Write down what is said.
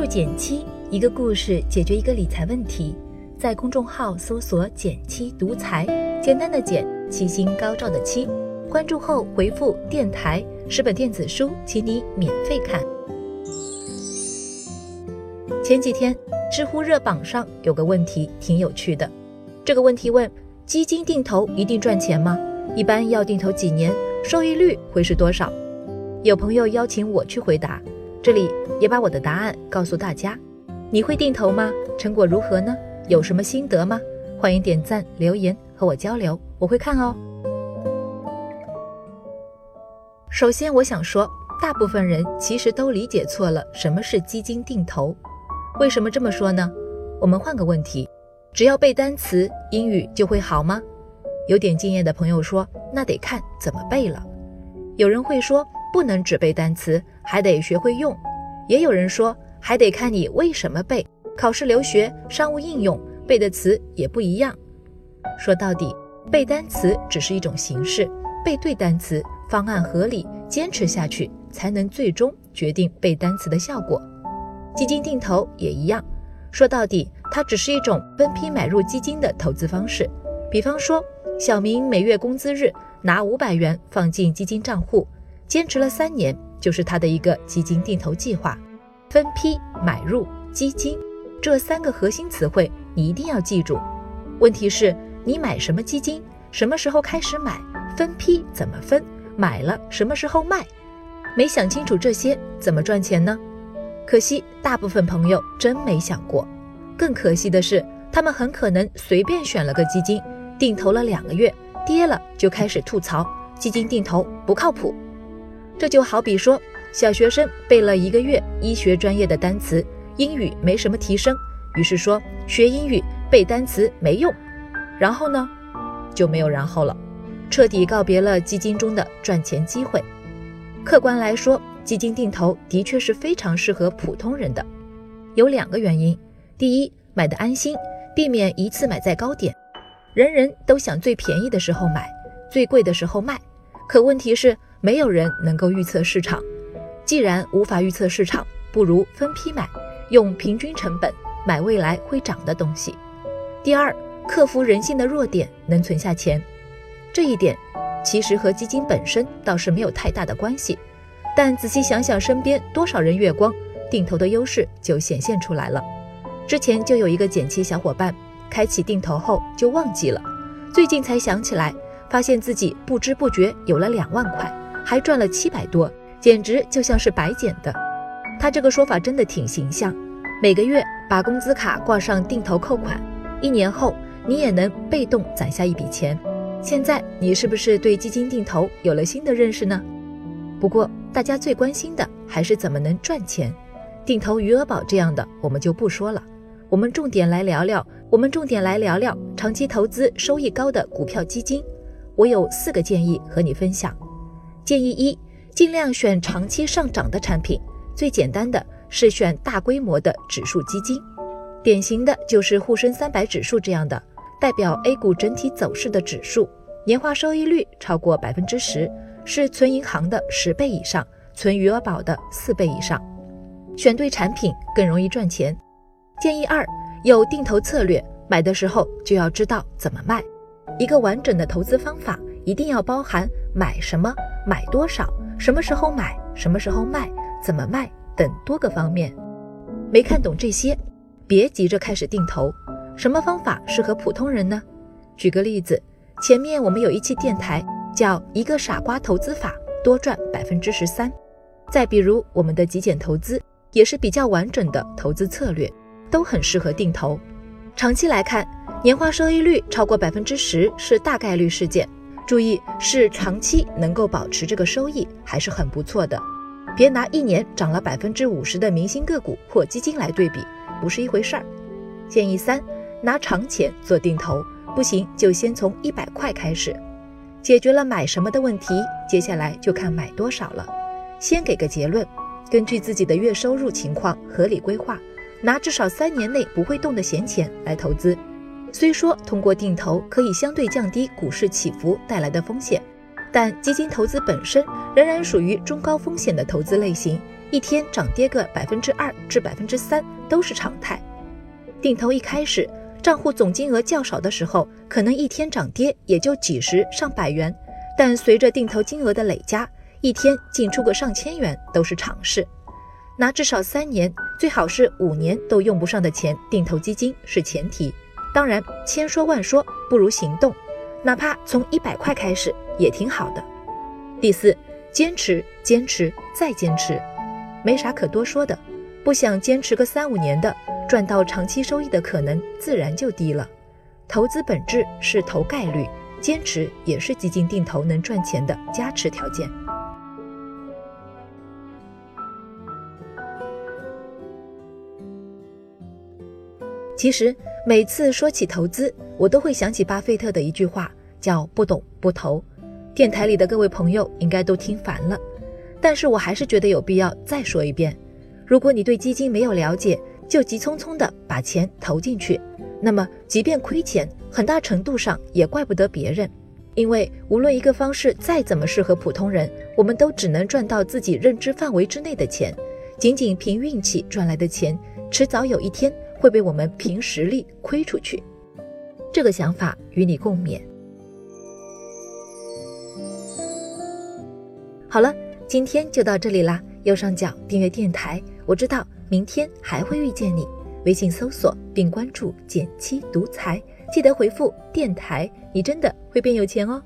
注减七，一个故事解决一个理财问题。在公众号搜索“减七独裁，简单的减，七星高照的七。关注后回复“电台”，十本电子书，请你免费看。前几天，知乎热榜上有个问题挺有趣的。这个问题问：基金定投一定赚钱吗？一般要定投几年？收益率会是多少？有朋友邀请我去回答，这里也把我的答案告诉大家。你会定投吗？成果如何呢？有什么心得吗？欢迎点赞留言和我交流，我会看哦。首先，我想说，大部分人其实都理解错了什么是基金定投。为什么这么说呢？我们换个问题：只要背单词，英语就会好吗？有点经验的朋友说，那得看怎么背了。有人会说。不能只背单词，还得学会用。也有人说，还得看你为什么背。考试、留学、商务应用背的词也不一样。说到底，背单词只是一种形式，背对单词，方案合理，坚持下去，才能最终决定背单词的效果。基金定投也一样，说到底，它只是一种分批买入基金的投资方式。比方说，小明每月工资日拿五百元放进基金账户。坚持了三年，就是他的一个基金定投计划。分批买入基金这三个核心词汇，你一定要记住。问题是，你买什么基金？什么时候开始买？分批怎么分？买了什么时候卖？没想清楚这些，怎么赚钱呢？可惜，大部分朋友真没想过。更可惜的是，他们很可能随便选了个基金，定投了两个月，跌了就开始吐槽基金定投不靠谱。这就好比说，小学生背了一个月医学专业的单词，英语没什么提升，于是说学英语背单词没用。然后呢，就没有然后了，彻底告别了基金中的赚钱机会。客观来说，基金定投的确是非常适合普通人的，有两个原因：第一，买的安心，避免一次买在高点。人人都想最便宜的时候买，最贵的时候卖，可问题是。没有人能够预测市场，既然无法预测市场，不如分批买，用平均成本买未来会涨的东西。第二，克服人性的弱点，能存下钱。这一点其实和基金本身倒是没有太大的关系，但仔细想想，身边多少人月光，定投的优势就显现出来了。之前就有一个减七小伙伴，开启定投后就忘记了，最近才想起来，发现自己不知不觉有了两万块。还赚了七百多，简直就像是白捡的。他这个说法真的挺形象。每个月把工资卡挂上定投扣款，一年后你也能被动攒下一笔钱。现在你是不是对基金定投有了新的认识呢？不过大家最关心的还是怎么能赚钱。定投余额宝这样的我们就不说了，我们重点来聊聊，我们重点来聊聊长期投资收益高的股票基金。我有四个建议和你分享。建议一，尽量选长期上涨的产品。最简单的是选大规模的指数基金，典型的就是沪深三百指数这样的，代表 A 股整体走势的指数，年化收益率超过百分之十，是存银行的十倍以上，存余额宝的四倍以上。选对产品更容易赚钱。建议二，有定投策略，买的时候就要知道怎么卖。一个完整的投资方法一定要包含买什么。买多少？什么时候买？什么时候卖？怎么卖？等多个方面，没看懂这些，别急着开始定投。什么方法适合普通人呢？举个例子，前面我们有一期电台叫一个傻瓜投资法，多赚百分之十三。再比如我们的极简投资，也是比较完整的投资策略，都很适合定投。长期来看，年化收益率超过百分之十是大概率事件。注意，是长期能够保持这个收益还是很不错的，别拿一年涨了百分之五十的明星个股或基金来对比，不是一回事儿。建议三，拿长钱做定投，不行就先从一百块开始，解决了买什么的问题，接下来就看买多少了。先给个结论，根据自己的月收入情况合理规划，拿至少三年内不会动的闲钱来投资。虽说通过定投可以相对降低股市起伏带来的风险，但基金投资本身仍然属于中高风险的投资类型，一天涨跌个百分之二至百分之三都是常态。定投一开始账户总金额较少的时候，可能一天涨跌也就几十上百元，但随着定投金额的累加，一天进出个上千元都是常事。拿至少三年，最好是五年都用不上的钱定投基金是前提。当然，千说万说不如行动，哪怕从一百块开始也挺好的。第四，坚持，坚持，再坚持，没啥可多说的。不想坚持个三五年的，赚到长期收益的可能自然就低了。投资本质是投概率，坚持也是基金定投能赚钱的加持条件。其实每次说起投资，我都会想起巴菲特的一句话，叫“不懂不投”。电台里的各位朋友应该都听烦了，但是我还是觉得有必要再说一遍：如果你对基金没有了解，就急匆匆的把钱投进去，那么即便亏钱，很大程度上也怪不得别人，因为无论一个方式再怎么适合普通人，我们都只能赚到自己认知范围之内的钱，仅仅凭运气赚来的钱，迟早有一天。会被我们凭实力亏出去，这个想法与你共勉。好了，今天就到这里啦。右上角订阅电台，我知道明天还会遇见你。微信搜索并关注“减七独裁，记得回复“电台”，你真的会变有钱哦。